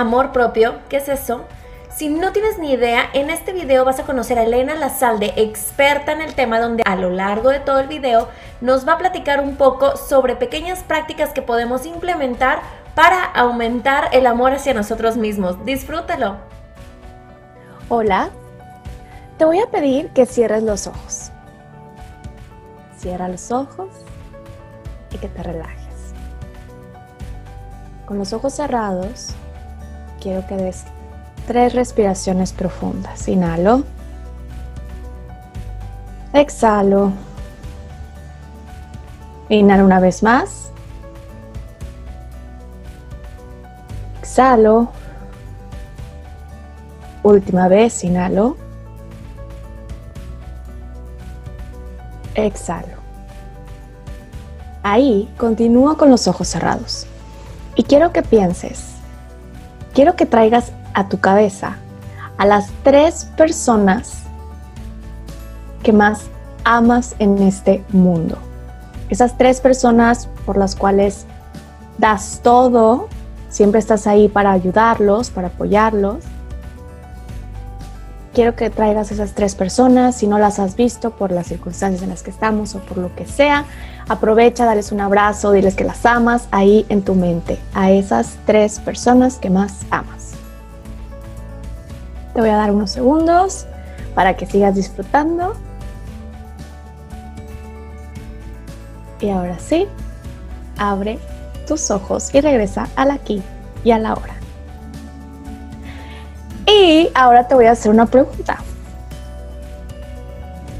Amor propio, ¿qué es eso? Si no tienes ni idea, en este video vas a conocer a Elena Lazalde, experta en el tema, donde a lo largo de todo el video nos va a platicar un poco sobre pequeñas prácticas que podemos implementar para aumentar el amor hacia nosotros mismos. Disfrútalo. Hola, te voy a pedir que cierres los ojos. Cierra los ojos y que te relajes. Con los ojos cerrados, quiero que des tres respiraciones profundas. Inhalo. Exhalo. Inhalo una vez más. Exhalo. Última vez, inhalo. Exhalo. Ahí continúo con los ojos cerrados. Y quiero que pienses, quiero que traigas a tu cabeza a las tres personas que más amas en este mundo. Esas tres personas por las cuales das todo, siempre estás ahí para ayudarlos, para apoyarlos. Quiero que traigas esas tres personas, si no las has visto por las circunstancias en las que estamos o por lo que sea, aprovecha, dales un abrazo, diles que las amas ahí en tu mente, a esas tres personas que más amas. Te voy a dar unos segundos para que sigas disfrutando. Y ahora sí, abre tus ojos y regresa al aquí y a la hora. Y ahora te voy a hacer una pregunta.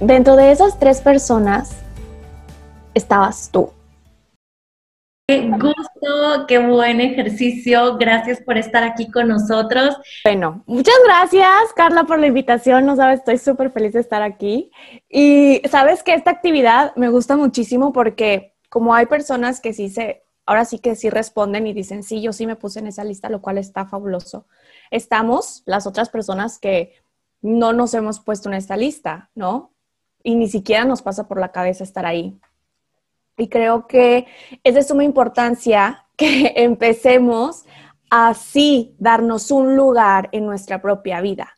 Dentro de esas tres personas estabas tú. Qué gusto, qué buen ejercicio. Gracias por estar aquí con nosotros. Bueno, muchas gracias, Carla, por la invitación. No sabes, estoy súper feliz de estar aquí. Y sabes que esta actividad me gusta muchísimo porque como hay personas que sí se, ahora sí que sí responden y dicen, sí, yo sí me puse en esa lista, lo cual está fabuloso. Estamos las otras personas que no nos hemos puesto en esta lista, ¿no? Y ni siquiera nos pasa por la cabeza estar ahí. Y creo que es de suma importancia que empecemos así darnos un lugar en nuestra propia vida,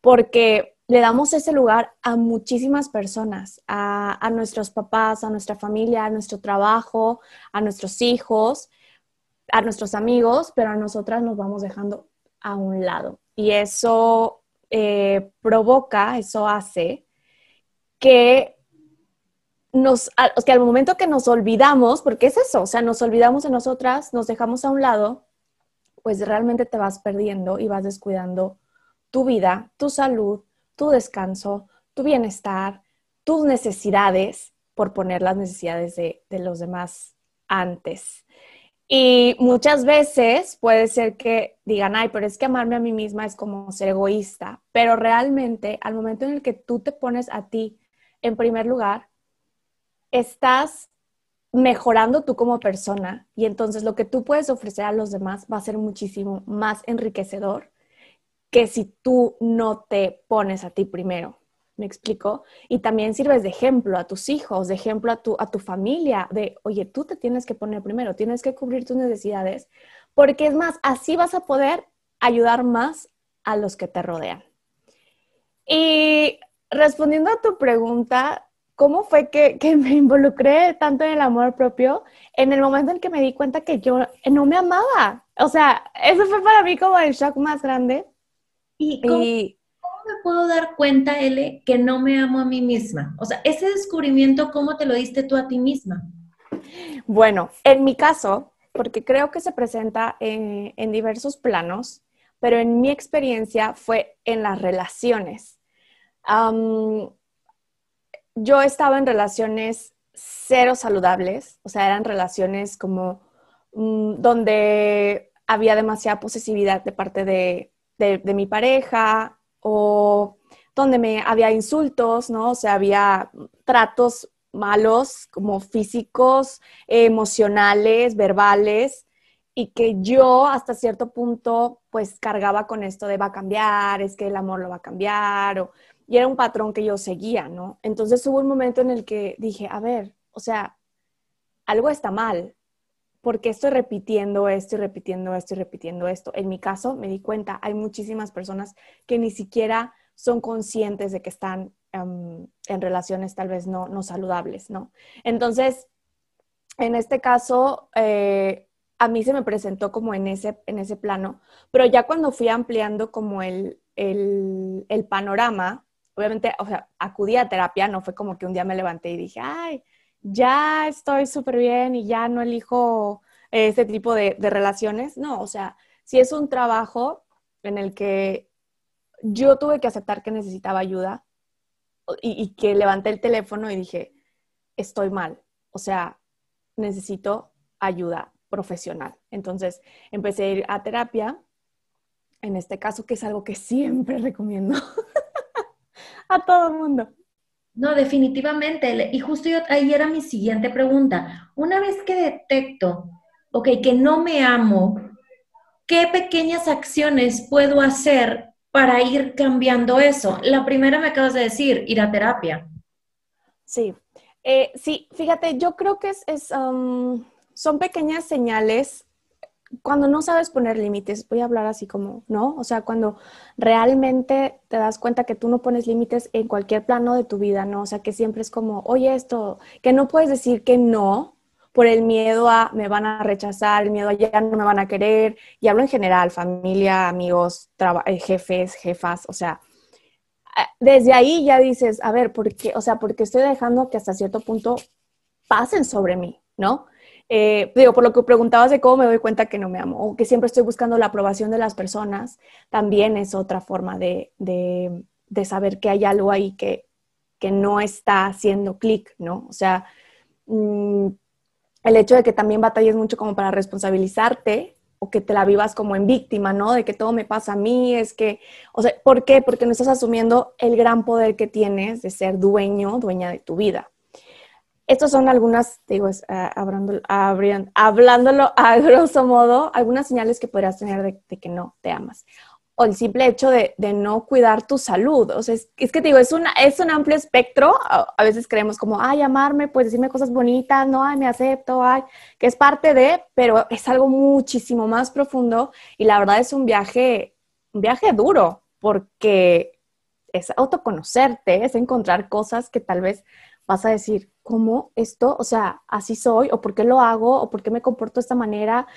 porque le damos ese lugar a muchísimas personas, a, nuestros papás, a nuestra familia, a nuestro trabajo, a nuestros hijos, a nuestros amigos, pero a nosotras nos vamos dejando a un lado. Y eso eh, provoca, eso hace que nos, que al momento que nos olvidamos, porque es eso, o sea, nos olvidamos de nosotras, nos dejamos a un lado, pues realmente te vas perdiendo y vas descuidando tu vida, tu salud, tu descanso, tu bienestar, tus necesidades, por poner las necesidades de, de los demás antes. Y muchas veces puede ser que digan, ay, pero es que amarme a mí misma es como ser egoísta, pero realmente al momento en el que tú te pones a ti en primer lugar, estás mejorando tú como persona y entonces lo que tú puedes ofrecer a los demás va a ser muchísimo más enriquecedor que si tú no te pones a ti primero. ¿Me explico? Y también sirves de ejemplo a tus hijos, de ejemplo a tu, a tu familia, de, oye, tú te tienes que poner primero, tienes que cubrir tus necesidades, porque es más, así vas a poder ayudar más a los que te rodean. Y respondiendo a tu pregunta, ¿cómo fue que, me involucré tanto en el amor propio en el momento en que me di cuenta que yo no me amaba? O sea, eso fue para mí como el shock más grande. ¿Y me puedo dar cuenta, Ele, que no me amo a mí misma? O sea, ese descubrimiento, ¿cómo te lo diste tú a ti misma? Bueno, en mi caso, porque creo que se presenta en, diversos planos, pero en mi experiencia fue en las relaciones yo estaba en relaciones cero saludables, o sea, eran relaciones como mm, donde había demasiada posesividad de parte de, mi pareja o donde me había insultos, ¿no? O sea, había tratos malos como físicos, emocionales, verbales, y que yo hasta cierto punto pues cargaba con esto de va a cambiar, es que el amor lo va a cambiar, o y era un patrón que yo seguía, ¿no? Entonces hubo un momento en el que dije, a ver, o sea, algo está mal, ¿por qué estoy repitiendo esto y repitiendo esto y repitiendo esto? En mi caso, me di cuenta, hay muchísimas personas que ni siquiera son conscientes de que están em, en relaciones tal vez no, no saludables, ¿no? Entonces, en este caso, eh, a mí se me presentó como en ese, en ese plano, pero ya cuando fui ampliando como el, el, el panorama, obviamente, o sea, acudí a terapia, no fue como que un día me levanté y dije, ay, ya estoy súper bien y ya no elijo ese tipo de, relaciones. No, o sea, si es un trabajo en el que yo tuve que aceptar que necesitaba ayuda y, y, que levanté el teléfono y dije, estoy mal, o sea, necesito ayuda profesional. Entonces empecé a ir a terapia, en este caso, que es algo que siempre recomiendo a todo el mundo. No, definitivamente. Y justo ahí era mi siguiente pregunta. Una vez que detecto, ok, que no me amo, ¿qué pequeñas acciones puedo hacer para ir cambiando eso? La primera me acabas de decir, ir a terapia. Sí, eh, sí, fíjate, yo creo que es, um, son pequeñas señales cuando no sabes poner límites, voy a hablar así como, ¿no? O sea, cuando realmente te das cuenta que tú no pones límites en cualquier plano de tu vida, ¿no? O sea, que siempre es como, oye, esto, que no puedes decir que no por el miedo a me van a rechazar, el miedo a ya no me van a querer, y hablo en general, familia, amigos, eh, jefes, jefas, o sea, eh, desde ahí ya dices, a ver, ¿por qué? O sea, porque estoy dejando que hasta cierto punto pasen sobre mí, ¿no? Eh, digo, por lo que preguntabas de cómo me doy cuenta que no me amo o que siempre estoy buscando la aprobación de las personas, también es otra forma de, de, saber que hay algo ahí que, que no está haciendo clic, ¿no? O sea, mm, el hecho de que también batalles mucho como para responsabilizarte o que te la vivas como en víctima, ¿no? De que todo me pasa a mí, es que, o sea, ¿por qué? Porque no estás asumiendo el gran poder que tienes de ser dueño, dueña de tu vida. Estas son algunas, digo, ah, hablándolo a grosso modo, algunas señales que podrías tener de, que no te amas. O el simple hecho de, no cuidar tu salud. O sea, es, que te digo, es, una, es un amplio espectro. A, veces creemos como, ay, amarme, pues decirme cosas bonitas, no, ay, me acepto, ay, que es parte de, pero es algo muchísimo más profundo y la verdad es un viaje, un viaje duro, porque es autoconocerte, es encontrar cosas que tal vez vas a decir, ¿cómo esto? O sea, así soy, o por qué lo hago, o por qué me comporto de esta manera.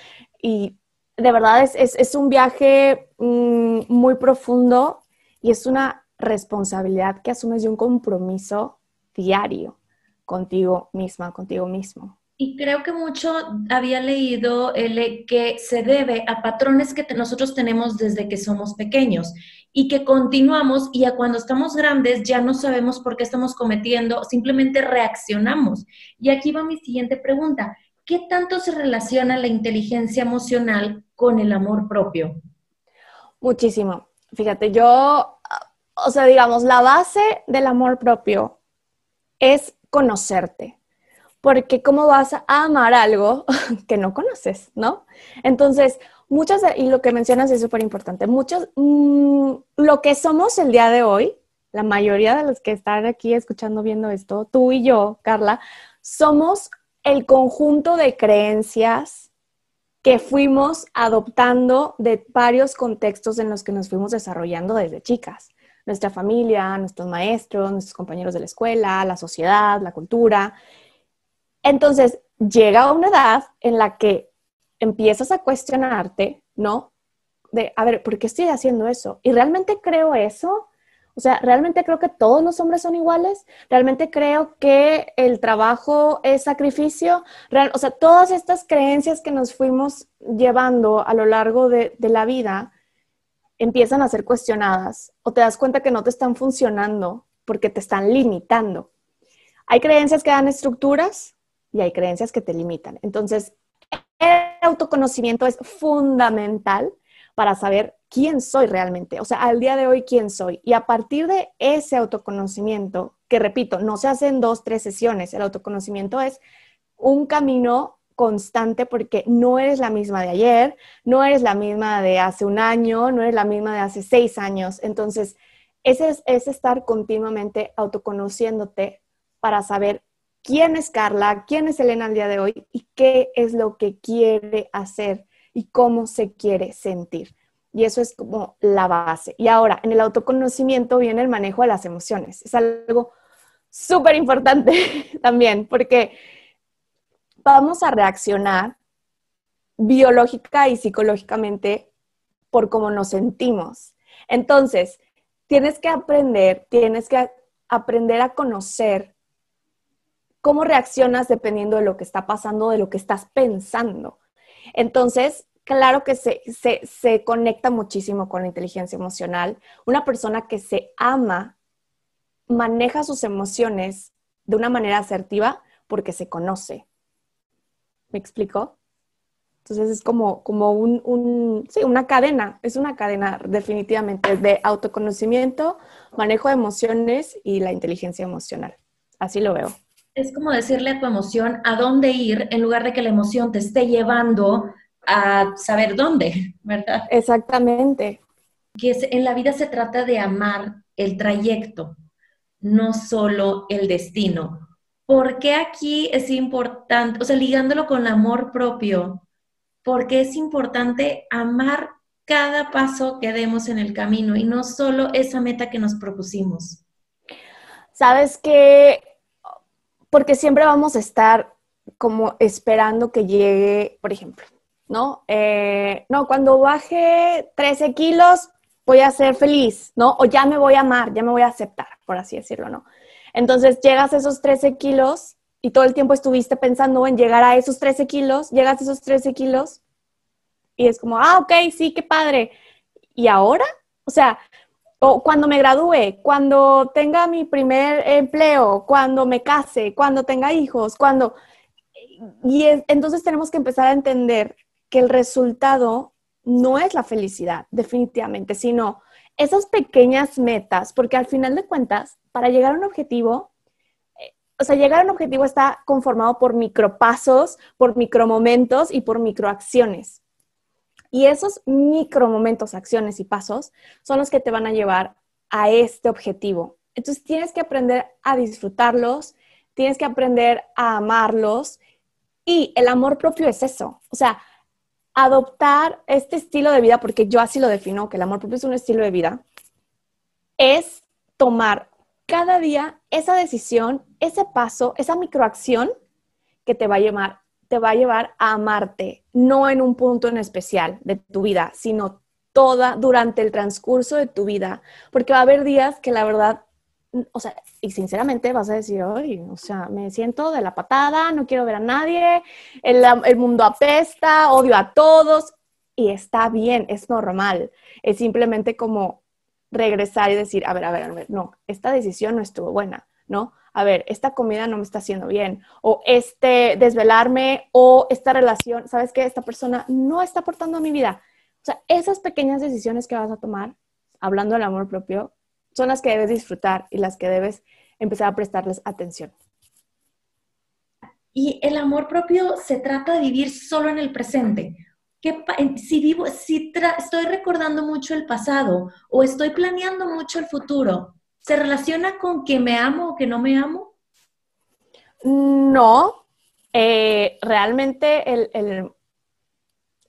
Y de verdad es, es, un viaje mm, muy profundo y es una responsabilidad que asumes de un compromiso diario contigo misma, contigo mismo. Y creo que mucho había leído el que se debe a patrones que nosotros tenemos desde que somos pequeños y que continuamos y a cuando estamos grandes ya no sabemos por qué estamos cometiendo, simplemente reaccionamos. Y aquí va mi siguiente pregunta. ¿Qué tanto se relaciona la inteligencia emocional con el amor propio? Muchísimo. Fíjate, yo, o sea, digamos, la base del amor propio es conocerte porque ¿cómo vas a amar algo que no conoces, no? Entonces, muchas, y lo que mencionas es súper importante, muchos, mm, lo que somos el día de hoy, la mayoría de los que están aquí escuchando, viendo esto, tú y yo, Carla, somos el conjunto de creencias que fuimos adoptando de varios contextos en los que nos fuimos desarrollando desde chicas. Nuestra familia, nuestros maestros, nuestros compañeros de la escuela, la sociedad, la cultura. Entonces, llega una edad en la que empiezas a cuestionarte, ¿no? De, a ver, ¿por qué estoy haciendo eso? ¿Y realmente creo eso? O sea, ¿realmente creo que todos los hombres son iguales? ¿Realmente creo que el trabajo es sacrificio? o sea, todas estas creencias que nos fuimos llevando a lo largo de, de la vida empiezan a ser cuestionadas o te das cuenta que no te están funcionando porque te están limitando. Hay creencias que dan estructuras y hay creencias que te limitan. Entonces, autoconocimiento es fundamental para saber quién soy realmente, o sea, al día de hoy quién soy. Y a partir de ese autoconocimiento, que repito, no se hacen dos, tres sesiones, el autoconocimiento es un camino constante porque no eres la misma de ayer, no eres la misma de hace un año, no eres la misma de hace seis años. Entonces, ese es, es estar continuamente autoconociéndote para saber quién es Carla, quién es Elena al día de hoy y qué es lo que quiere hacer y cómo se quiere sentir. Y eso es como la base. Y ahora, en el autoconocimiento viene el manejo de las emociones. Es algo súper importante también, porque vamos a reaccionar biológica y psicológicamente por cómo nos sentimos. Entonces, tienes que aprender, tienes que aprender a conocer cómo reaccionas dependiendo de lo que está pasando, de lo que estás pensando. Entonces, claro que se, se, conecta muchísimo con la inteligencia emocional. Una persona que se ama maneja sus emociones de una manera asertiva porque se conoce. ¿Me explico? Entonces es como, como un, sí, una cadena, es una cadena definitivamente de autoconocimiento, manejo de emociones y la inteligencia emocional. Así lo veo. Es como decirle a tu emoción a dónde ir en lugar de que la emoción te esté llevando a saber dónde, ¿verdad? Exactamente. Que en la vida se trata de amar el trayecto, no solo el destino. ¿Por qué aquí es importante, o sea, ligándolo con el amor propio, porque es importante amar cada paso que demos en el camino y no solo esa meta que nos propusimos? Sabes que, porque siempre vamos a estar como esperando que llegue, por ejemplo, ¿no? Eh, no, cuando baje 13 kilos voy a ser feliz, ¿no? O ya me voy a amar, ya me voy a aceptar, por así decirlo, ¿no? Entonces llegas a esos 13 kilos y todo el tiempo estuviste pensando en llegar a esos 13 kilos, llegas a esos 13 kilos y es como, ah, ok, sí, qué padre. ¿Y ahora? O sea, o cuando me gradúe, cuando tenga mi primer empleo, cuando me case, cuando tenga hijos, cuando... Y entonces tenemos que empezar a entender que el resultado no es la felicidad, definitivamente, sino esas pequeñas metas, porque al final de cuentas, para llegar a un objetivo, o sea, llegar a un objetivo está conformado por micropasos, por micromomentos y por microacciones. Y esos micromomentos, acciones y pasos son los que te van a llevar a este objetivo. Entonces tienes que aprender a disfrutarlos, tienes que aprender a amarlos y el amor propio es eso. O sea, adoptar este estilo de vida, porque yo así lo defino, que el amor propio es un estilo de vida, es tomar cada día esa decisión, ese paso, esa microacción que te va a llevar, te va a llevar a amarte, no en un punto en especial de tu vida, sino toda durante el transcurso de tu vida, porque va a haber días que la verdad, o sea, y sinceramente vas a decir, Ay, o sea, me siento de la patada, no quiero ver a nadie, el, el mundo apesta, odio a todos, y está bien, es normal, es simplemente como regresar y decir, a ver, a ver, a ver, no, esta decisión no estuvo buena, ¿no? A ver, esta comida no me está haciendo bien, o este desvelarme, o esta relación, ¿sabes qué? Esta persona no está aportando a mi vida. O sea, esas pequeñas decisiones que vas a tomar, hablando del amor propio, son las que debes disfrutar y las que debes empezar a prestarles atención. Y el amor propio se trata de vivir solo en el presente si vivo, si estoy recordando mucho el pasado o estoy planeando mucho el futuro, ¿se relaciona con que me amo o que no me amo? No, eh, realmente el,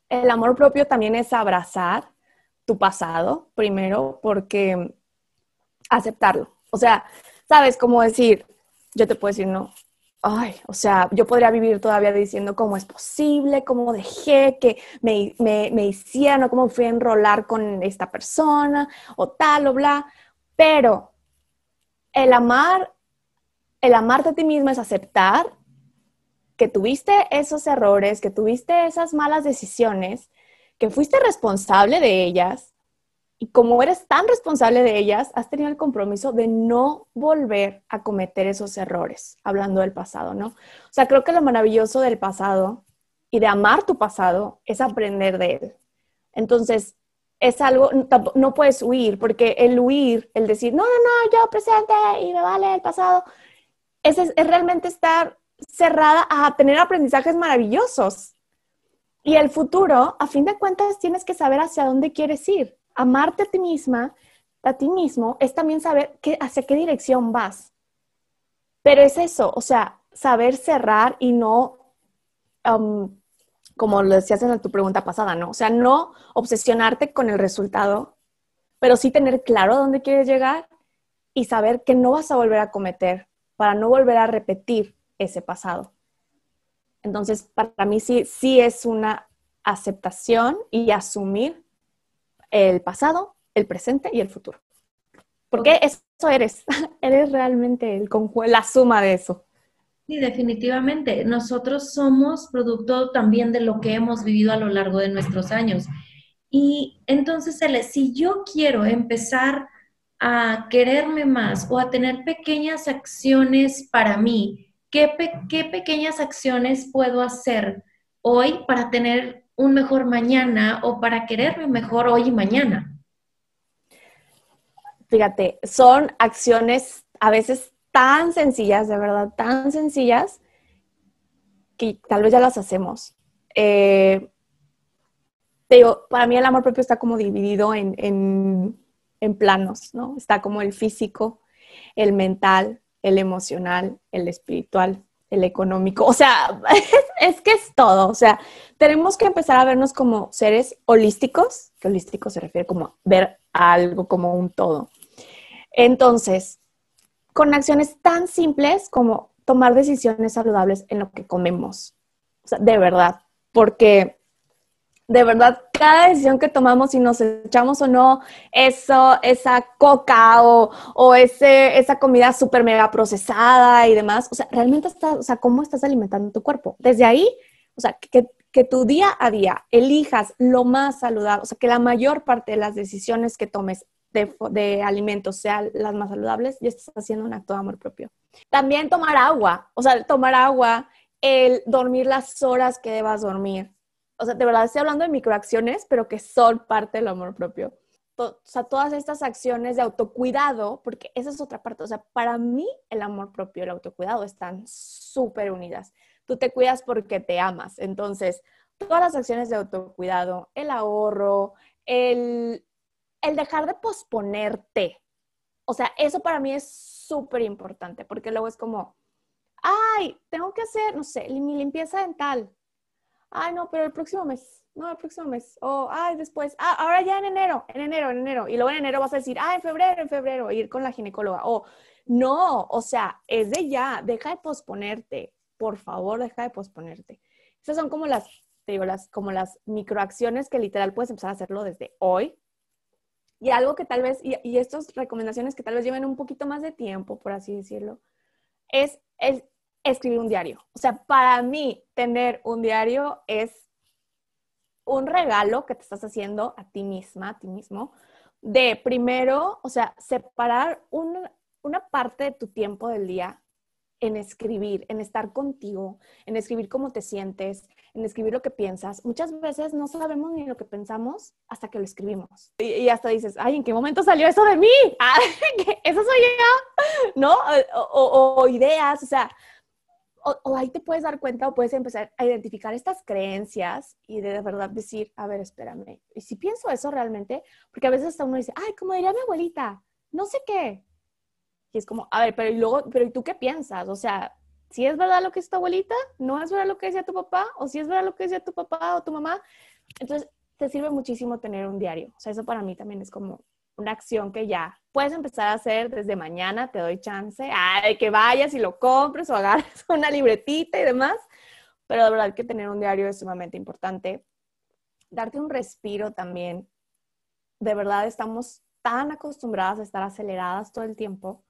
el, amor propio también es abrazar tu pasado primero, porque aceptarlo. O sea, sabes cómo decir, yo te puedo decir, no, ay, o sea, yo podría vivir todavía diciendo cómo es posible, cómo dejé que me, me, hicieran o cómo fui a enrolar con esta persona o tal o bla, pero el amar, el amarte a ti mismo es aceptar que tuviste esos errores, que tuviste esas malas decisiones, que fuiste responsable de ellas y como eres tan responsable de ellas, has tenido el compromiso de no volver a cometer esos errores, hablando del pasado, ¿no? O sea, creo que lo maravilloso del pasado y de amar tu pasado es aprender de él. Entonces, es algo, no puedes huir, porque el huir, el decir, no, no, no, yo presente y me vale el pasado, es, es realmente estar cerrada a tener aprendizajes maravillosos. Y el futuro, a fin de cuentas, tienes que saber hacia dónde quieres ir amarte a ti misma, a ti mismo, es también saber qué, hacia qué dirección vas. Pero es eso, o sea, saber cerrar y no, como lo decías en tu pregunta pasada, ¿no? O sea, no obsesionarte con el resultado, pero sí tener claro dónde quieres llegar y saber que no vas a volver a cometer para no volver a repetir ese pasado. Entonces, para mí sí, sí es una aceptación y asumir el pasado, el presente y el futuro. Porque eso eres, eres realmente el la suma de eso. Sí, definitivamente. Nosotros somos producto también de lo que hemos vivido a lo largo de nuestros años. Y entonces, si yo quiero empezar a quererme más o a tener pequeñas acciones para mí, ¿qué, qué pequeñas acciones puedo hacer hoy para tener un mejor mañana o para quererme mejor hoy y mañana? Fíjate, son acciones a veces tan sencillas, de verdad, tan sencillas, que tal vez ya las hacemos. Eh, para mí el amor propio está como dividido en, en, planos, ¿no? Está como el físico, el mental, el emocional, el espiritual, el económico. O sea, es, que es todo. O sea, tenemos que empezar a vernos como seres holísticos, que holístico se refiere como ver algo como un todo. Entonces, con acciones tan simples como tomar decisiones saludables en lo que comemos. O sea, de verdad, porque de verdad cada decisión que tomamos, si nos echamos o no eso, esa coca o, o ese, esa comida súper mega procesada y demás, o sea, realmente está, o sea, cómo estás alimentando tu cuerpo. Desde ahí, o sea, que, que tu día a día elijas lo más saludable, o sea, que la mayor parte de las decisiones que tomes de, alimentos sean las más saludables, y estás haciendo un acto de amor propio. También tomar agua, o sea, tomar agua, el dormir las horas que debas dormir. O sea, de verdad estoy hablando de microacciones, pero que son parte del amor propio. O sea, todas estas acciones de autocuidado, porque esa es otra parte. O sea, para mí el amor propio y el autocuidado están súper unidas. Tú te cuidas porque te amas. Entonces, todas las acciones de autocuidado, el ahorro, el el dejar de posponerte. O sea, eso para mí es súper importante porque luego es como, ay, tengo que hacer, no sé, mi limpieza dental. Ay, no, pero el próximo mes, no, el próximo mes. O, ay, después, ah, ahora ya en enero, en enero, en enero. Y luego en enero vas a decir, ah, en febrero, en febrero, ir con la ginecóloga. O, no, o sea, es de ya, deja de posponerte. Por favor, deja de posponerte. Esas son como las, te digo, las, como las microacciones que literal puedes empezar a hacerlo desde hoy y algo que tal vez, y, estas recomendaciones que tal vez lleven un poquito más de tiempo, por así decirlo, es, escribir un diario. O sea, para mí tener un diario es un regalo que te estás haciendo a ti misma, a ti mismo, de primero, o sea, separar una parte de tu tiempo del día en escribir, en estar contigo, en escribir cómo te sientes, en escribir lo que piensas. Muchas veces no sabemos ni lo que pensamos hasta que lo escribimos. Y, hasta dices, ay, ¿en qué momento salió eso de mí? Ah, eso soy yo, ¿no? O, ideas, o sea, o, ahí te puedes dar cuenta o puedes empezar a identificar estas creencias y de, verdad decir, a ver, espérame. Y si pienso eso realmente, porque a veces hasta uno dice, ay, como diría mi abuelita, no sé qué, y es como, a ver, pero y luego, pero ¿y tú qué piensas? O sea, si es verdad lo que es tu abuelita, no es verdad lo que decía tu papá, o si es verdad lo que decía tu papá o tu mamá. Entonces, te sirve muchísimo tener un diario. O sea, eso para mí también es como una acción que ya puedes empezar a hacer desde mañana, te doy chance, de que vayas y lo compres o agarres una libretita y demás. Pero de verdad que tener un diario es sumamente importante. Darte un respiro también. De verdad estamos tan acostumbradas a estar aceleradas todo el tiempo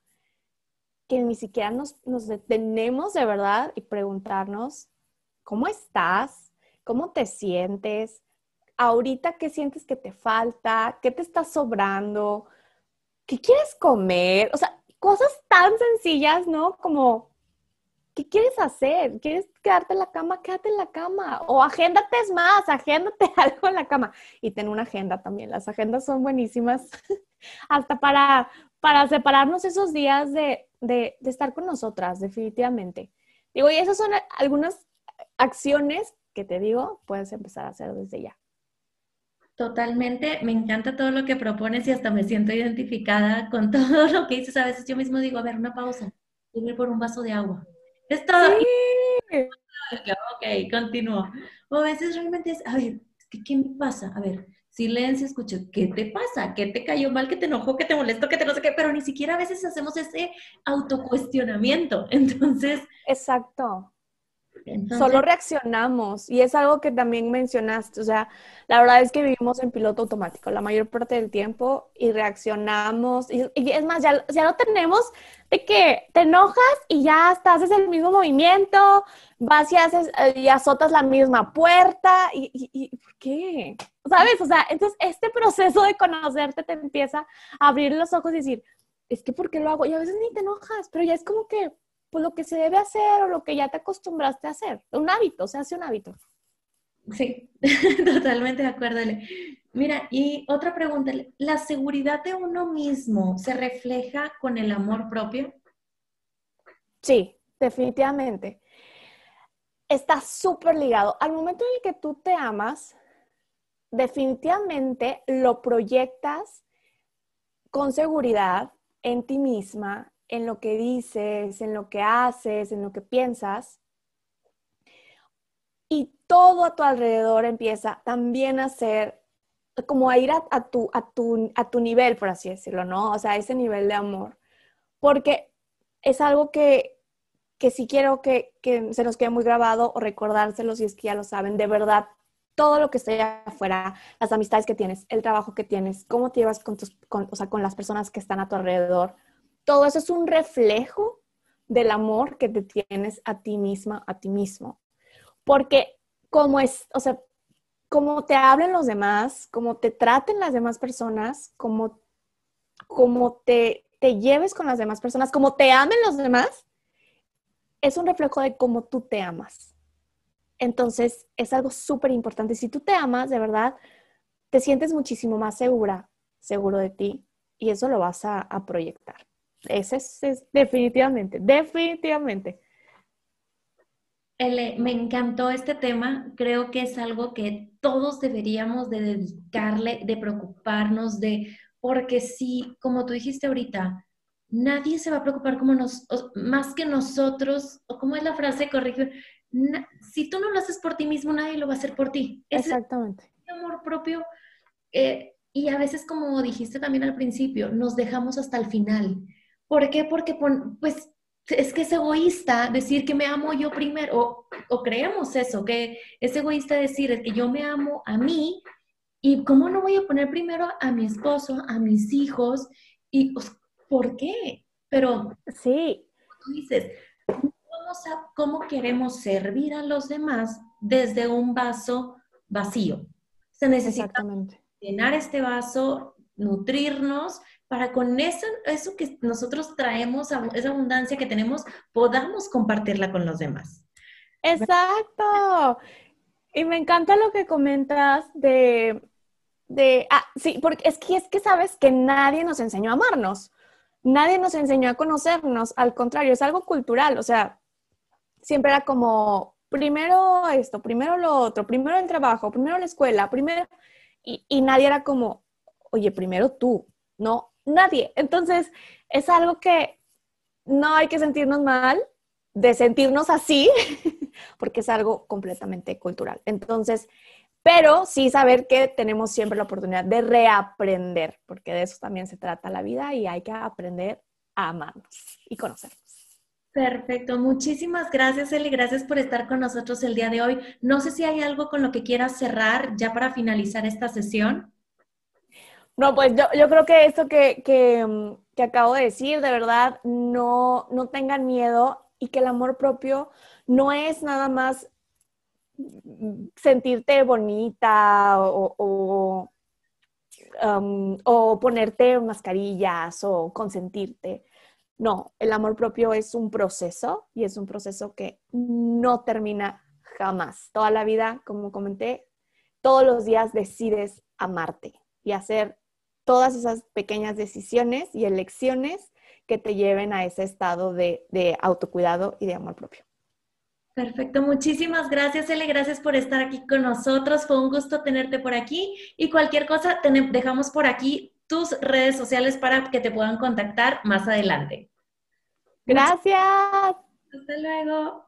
que ni siquiera nos, nos detenemos de verdad y preguntarnos, ¿cómo estás? ¿Cómo te sientes? Ahorita, ¿qué sientes que te falta? ¿Qué te está sobrando? ¿Qué quieres comer? O sea, cosas tan sencillas, ¿no? Como, ¿qué quieres hacer? ¿Quieres quedarte en la cama? Quédate en la cama. O agéndate es más, agéndate algo en la cama. Y ten una agenda también. Las agendas son buenísimas. Hasta para, para separarnos esos días de, de, estar con nosotras, definitivamente. Digo, y esas son algunas acciones que te digo, puedes empezar a hacer desde ya. Totalmente, me encanta todo lo que propones y hasta me siento identificada con todo lo que dices. A veces yo mismo digo, a ver, una pausa, irme por un vaso de agua. Es todo. Sí. Ok, continúo. O a veces realmente es, a ver, ¿qué me pasa? A ver, silencio, escucho, ¿qué te pasa? ¿Qué te cayó mal? ¿Qué te enojó? ¿Qué te molestó? ¿Qué te no sé qué? Pero ni siquiera a veces hacemos ese autocuestionamiento. Entonces. Exacto. Solo reaccionamos y es algo que también mencionaste, o sea, la verdad es que vivimos en piloto automático la mayor parte del tiempo y reaccionamos y, es más, ya, ya lo tenemos de que te enojas y ya hasta haces el mismo movimiento, vas y, haces, eh, y azotas la misma puerta y, y, ¿por qué? ¿Sabes? O sea, entonces este proceso de conocerte te empieza a abrir los ojos y decir, es que ¿por qué lo hago? Y a veces ni te enojas, pero ya es como que pues lo que se debe hacer o lo que ya te acostumbraste a hacer. Un hábito, se hace un hábito. Sí, totalmente de acuerdo. Mira, y otra pregunta, ¿la seguridad de uno mismo se refleja con el amor propio? Sí, definitivamente. Está súper ligado. Al momento en el que tú te amas, definitivamente lo proyectas con seguridad en ti misma, en lo que dices, en lo que haces, en lo que piensas. Y todo a tu alrededor empieza también a ser como a ir a, tu, a, tu, a tu nivel, por así decirlo, ¿no? O sea, ese nivel de amor. Porque es algo que, que sí quiero que, que se nos quede muy grabado o recordárselo si es que ya lo saben. De verdad, todo lo que esté afuera, las amistades que tienes, el trabajo que tienes, cómo te llevas con, tus, o sea, con las personas que están a tu alrededor, todo eso es un reflejo del amor que te tienes a ti misma, a ti mismo. Porque como es, o sea, como te hablen los demás, como te traten las demás personas, como, como te, te lleves con las demás personas, como te amen los demás, es un reflejo de cómo tú te amas. Entonces, es algo súper importante. Si tú te amas, de verdad, te sientes muchísimo más segura, seguro de ti, y eso lo vas a proyectar. Ese es, definitivamente, definitivamente. me encantó este tema. Creo que es algo que todos deberíamos de dedicarle, de preocuparnos, de, porque si, como tú dijiste ahorita, nadie se va a preocupar como nos, más que nosotros, o como es la frase, corrige, si tú no lo haces por ti mismo, nadie lo va a hacer por ti. Exactamente. amor propio. Eh, y a veces, como dijiste también al principio, nos dejamos hasta el final. ¿Por qué? Porque pues es que es egoísta decir que me amo yo primero, o, creemos eso, que es egoísta decir que yo me amo a mí y cómo no voy a poner primero a mi esposo, a mis hijos, y pues, ¿por qué? Pero sí, tú dices, a cómo queremos servir a los demás desde un vaso vacío. Se necesita llenar este vaso, nutrirnos para con eso, eso que nosotros traemos, esa abundancia que tenemos, podamos compartirla con los demás. Exacto. Y me encanta lo que comentas de, de, ah, sí, porque es que, es que sabes que nadie nos enseñó a amarnos, nadie nos enseñó a conocernos, al contrario, es algo cultural, o sea, siempre era como, primero esto, primero lo otro, primero el trabajo, primero la escuela, primero, y, y nadie era como, oye, primero tú, no, nadie. Entonces, es algo que no hay que sentirnos mal de sentirnos así, porque es algo completamente cultural. Entonces, pero sí saber que tenemos siempre la oportunidad de reaprender, porque de eso también se trata la vida y hay que aprender a amarnos y conocernos. Perfecto, muchísimas gracias Eli, gracias por estar con nosotros el día de hoy. No sé si hay algo con lo que quieras cerrar ya para finalizar esta sesión. No, pues yo, yo creo que esto que, que, mm, que, acabo de decir, de verdad, no, no tengan miedo y que el amor propio no es nada más sentirte bonita o, o ponerte mascarillas o consentirte. No, el amor propio es un proceso y es un proceso que no termina jamás. Toda la vida, como comenté, todos los días decides amarte y hacer todas esas pequeñas decisiones y elecciones que te lleven a ese estado de, autocuidado y de amor propio. Perfecto, muchísimas gracias, Ele. Gracias por estar aquí con nosotros. Fue un gusto tenerte por aquí. Y cualquier cosa, dejamos por aquí tus redes sociales para que te puedan contactar más adelante. Gracias. Hasta luego.